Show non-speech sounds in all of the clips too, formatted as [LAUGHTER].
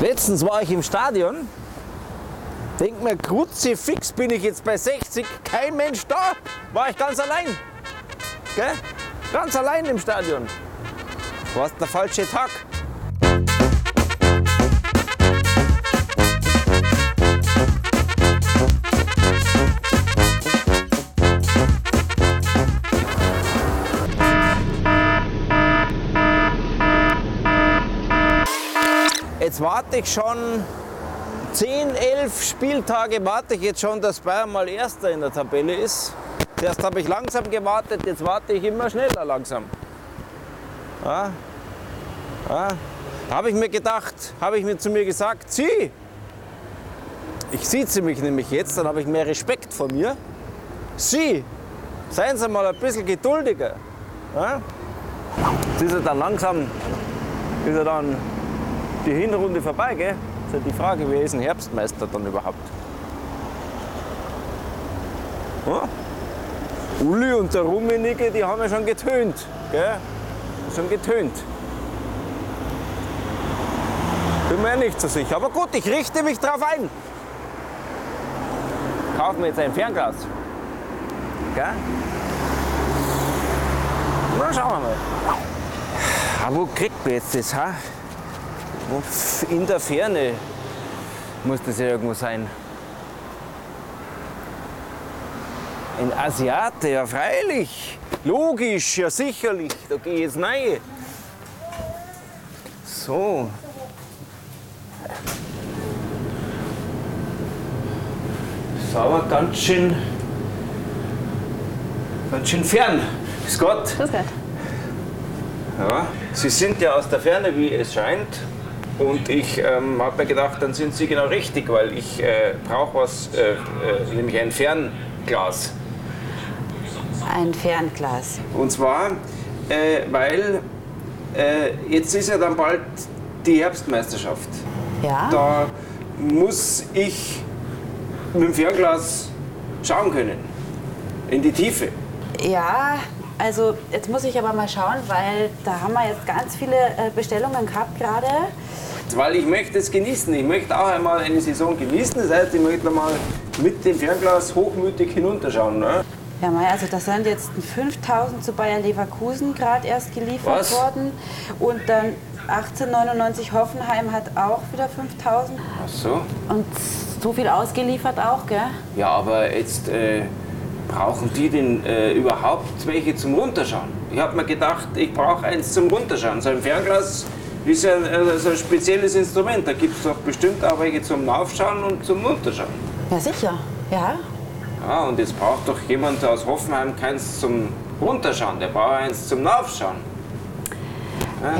Letztens war ich im Stadion. Denk mir, kruzifix bin ich jetzt bei 60, kein Mensch da. War ich ganz allein. Gell? Ganz allein im Stadion. War der falsche Tag. Jetzt warte ich schon 10, 11 Spieltage, warte ich jetzt schon, dass Bayern mal Erster in der Tabelle ist. Zuerst habe ich langsam gewartet, jetzt warte ich immer schneller langsam. Ja. Ja. Da habe ich mir gedacht, habe ich mir zu mir gesagt, Sie, ich sieze mich nämlich jetzt, dann habe ich mehr Respekt vor mir. Sie, seien Sie mal ein bisschen geduldiger. Ja? Jetzt ist er dann langsam, ist er dann die Hinrunde vorbei, gell? ist ja die Frage, wer ist ein Herbstmeister dann überhaupt? Ja? Uli und der Rummenigge, die haben ja schon getönt. Gell? Schon getönt. Bin mir nicht so sicher. Aber gut, ich richte mich drauf ein. Kaufen wir jetzt ein Fernglas. Gell? Na, schauen wir mal. Aber wo kriegt man jetzt das? Ha? In der Ferne muss das ja irgendwo sein. Ein Asiate, ja freilich. Logisch, ja sicherlich. Da gehe ich jetzt rein. So. Ist aber ganz schön, ganz schön fern. Ist Gott. Grüß Gott. Ja, Sie sind ja aus der Ferne, wie es scheint. Und ich ähm, habe mir gedacht, dann sind Sie genau richtig, weil ich äh, brauche was, äh, äh, nämlich ein Fernglas. Ein Fernglas. Und zwar, äh, weil äh, jetzt ist ja dann bald die Herbstmeisterschaft. Ja? Da muss ich mit dem Fernglas schauen können. In die Tiefe. Ja, also jetzt muss ich aber mal schauen, weil da haben wir jetzt ganz viele äh, Bestellungen gehabt gerade. Weil ich möchte es genießen. Ich möchte auch einmal eine Saison genießen. Das heißt, ich möchte mal mit dem Fernglas hochmütig hinunterschauen. Ne? Ja, Mei, also das sind jetzt 5000 zu Bayer Leverkusen gerade erst geliefert Was? worden. Und dann 1899 Hoffenheim hat auch wieder 5000. Ach so. Und so viel ausgeliefert auch, gell? Ja, aber jetzt äh, brauchen die denn äh, überhaupt welche zum Runterschauen? Ich habe mir gedacht, ich brauche eins zum Runterschauen. So ein Fernglas ist ja äh, so ein spezielles Instrument. Da gibt es doch bestimmt auch welche zum Aufschauen und zum Runterschauen. Ja, sicher. Ja. Ja, und jetzt braucht doch jemand aus Hoffenheim keins zum Runterschauen. Der braucht eins zum Aufschauen.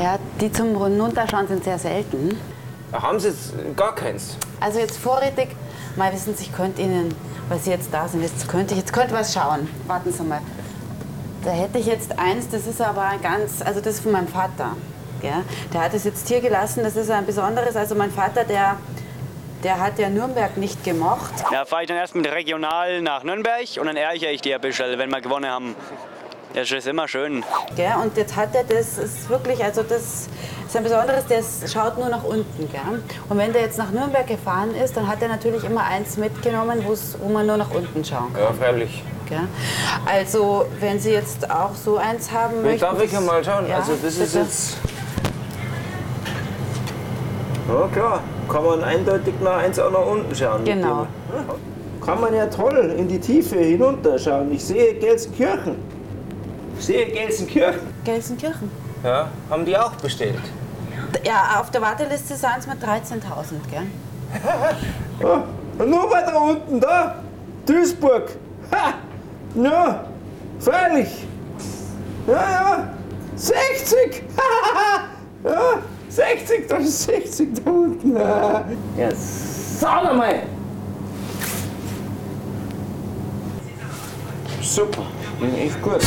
Ja, die zum Runterschauen sind sehr selten. Da haben sie jetzt gar keins. Also jetzt vorrätig, mal wissen Sie, ich könnte Ihnen, weil Sie jetzt da sind, jetzt könnte ich jetzt könnte was schauen. Warten Sie mal. Da hätte ich jetzt eins, das ist aber ganz, also das ist von meinem Vater. Gell? Der hat es jetzt hier gelassen, das ist ein besonderes. Also mein Vater, der, der hat ja Nürnberg nicht gemocht. Da fahre ich dann erst mit Regional nach Nürnberg und dann ärgere ich die ein bisschen, wenn wir gewonnen haben. Das ist immer schön. Gell? Und jetzt hat er das, ist wirklich, also das ist ein besonderes, der schaut nur nach unten. Gell? Und wenn der jetzt nach Nürnberg gefahren ist, dann hat er natürlich immer eins mitgenommen, wo man nur nach unten schauen kann. Ja, freilich. Gell? Also, wenn Sie jetzt auch so eins haben möchten. Darf ich einmal schauen? Ja, also das ist bitte. jetzt. Ja klar, kann man eindeutig nach eins auch nach unten schauen. Genau. Ja, Kann man ja toll in die Tiefe hinunterschauen. Ich sehe Gelsenkirchen. Ich sehe Gelsenkirchen. Gelsenkirchen. Ja, haben die auch bestellt. Ja, auf der Warteliste sind es mit 13.000, gell? Ja, [LAUGHS] und nur weiter unten da, Duisburg. Ha! Ja, freilich. Ja, ja, 60. [LAUGHS] ja, 60, das ist 60 da unten. Ja, sag mal. Super, bin echt gut.